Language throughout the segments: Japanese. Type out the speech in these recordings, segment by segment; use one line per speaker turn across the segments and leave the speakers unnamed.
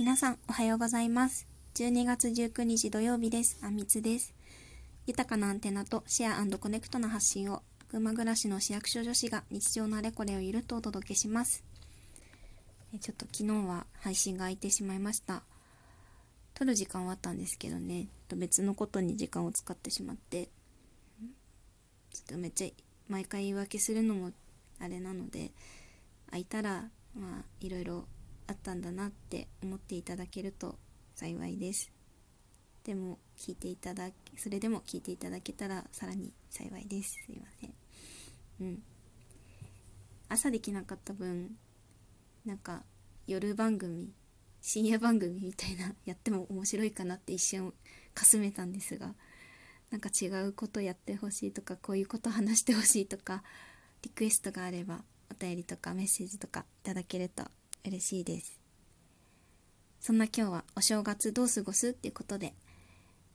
皆さんおはようございます。12月19日土曜日です。あみつです。豊かなアンテナとシェアコネクトな発信を群馬暮らしの市役所女子が日常のあれこれをゆるっとお届けします。ちょっと昨日は配信が空いてしまいました。撮る時間はあったんですけどね。別のことに時間を使ってしまって。ちょっとめっちゃ毎回言い訳するのもあれなので空いたらまあいろいろあったんだなって思っていただけると幸いです。でも聞いていただそれでも聞いていただけたらさらに幸いです。すいません。うん。朝できなかった分なんか夜番組深夜番組みたいなやっても面白いかなって一瞬かすめたんですがなんか違うことやってほしいとかこういうこと話してほしいとかリクエストがあればお便りとかメッセージとかいただけると嬉しいです。そんな今日はお正月どう過ごすっていうことでっ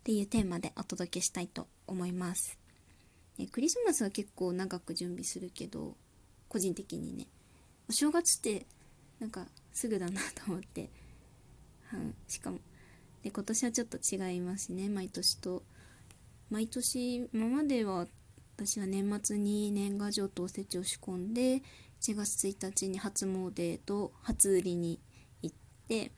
ていうテーマでお届けしたいと思います。クリスマスは結構長く準備するけど個人的にね。お正月ってなんかすぐだなと思って、うん、しかもで今年はちょっと違いますね。毎年と。毎年今までは私は年末に年賀状とおせちを仕込んで1月1日に初詣と初売りに行ってっ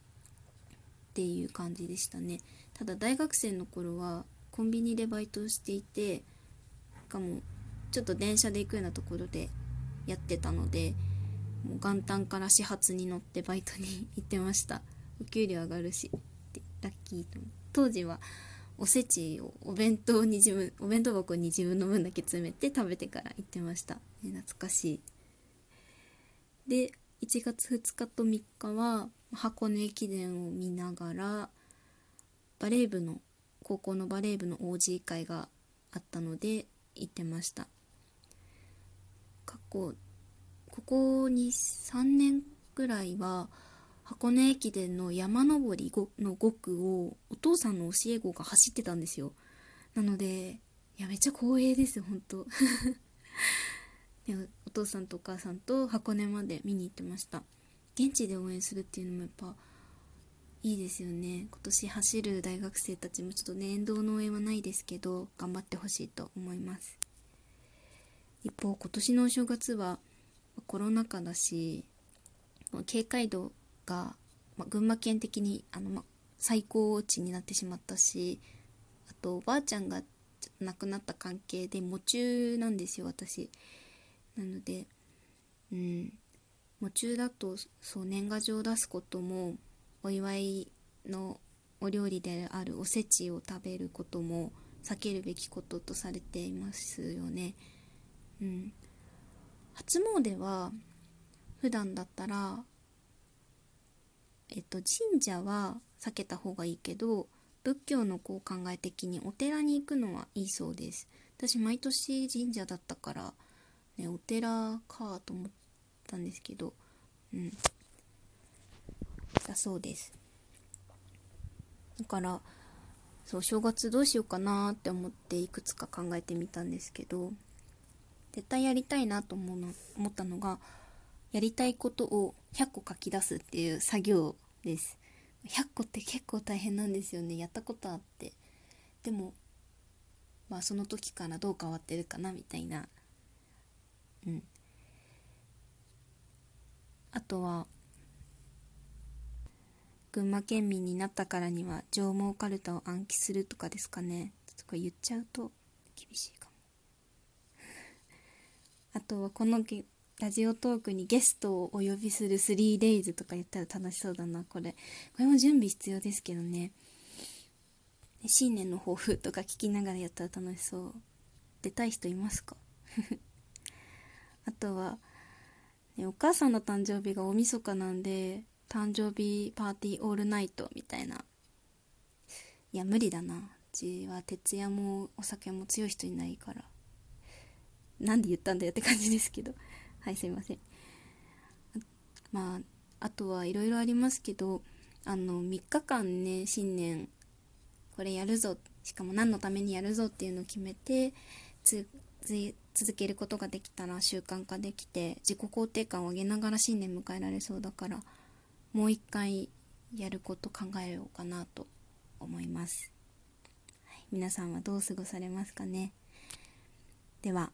ていう感じでしたね。ただ大学生の頃はコンビニでバイトをしていてしかもちょっと電車で行くようなところでやってたのでもう元旦から始発に乗ってバイトに行ってました。お給料上がるしってラッキーと当時はおせちをお弁当に自分お弁当箱に自分の分だけ詰めて食べてから行ってました、ね、懐かしい。で1月2日と3日は箱根駅伝を見ながらバレー部の高校のバレー部の OG 会があったので行ってました。過去ここ23年ぐらいは箱根駅伝の山登りの5区をお父さんの教え子が走ってたんですよ。なのでいやめっちゃ光栄です本当 でお父さんとお母さんと箱根まで見に行ってました。現地で応援するっていうのもやっぱいいですよね。今年走る大学生たちもちょっとね沿道の応援はないですけど頑張ってほしいと思います。一方今年のお正月はコロナ禍だし警戒度が、ま群馬県的にあの、ま最高値になってしまったしあとおばあちゃんが亡くなった関係で喪中なんですよ私。なのでうん。夢中だとそう年賀状を出すこともお祝いのお料理であるおせちを食べることも避けるべきこととされていますよね。うん、初詣は普段だったら、えっと、神社は避けた方がいいけど仏教のこう考え的にお寺に行くのはいいそうです。私毎年神社だったからね、お寺かと思ったんですけど、うん。だそうです。だから、そう、正月どうしようかなって思っていくつか考えてみたんですけど、絶対やりたいなと思うの思ったのが、やりたいことを100個書き出すっていう作業です。100個って結構大変なんですよね。やったことあって。でも、まあその時からどう変わってるかなみたいなうんあとは群馬県民になったからには上毛かるたを暗記するとかですかねとこれ言っちゃうと厳しいかも あとはこのラジオトークにゲストをお呼びする 3days とか言ったら楽しそうだなこれこれも準備必要ですけどね新年の抱負とか聞きながらやったら楽しそう出たい人いますか？あとは、ね、お母さんの誕生日が大晦日なんで、誕生日パーティーオールナイトみたいな。いや、無理だな。うちは徹夜もお酒も強い人いないから。なんで言ったんだよって感じですけど。はい、すいません。まあ、あとはいろいろありますけど、あの、3日間ね、新年、これやるぞ。しかも何のためにやるぞっていうのを決めて、つ、続けることができたら習慣化できて自己肯定感を上げながら新年迎えられそうだからもう一回やること考えようかなと思います、はい、皆さんはどう過ごされますかねでは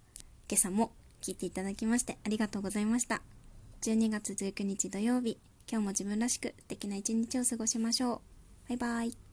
今朝も聞いていただきましてありがとうございました。12月19日土曜日今日も自分らしく素敵な一日を過ごしましょう。バイバイ。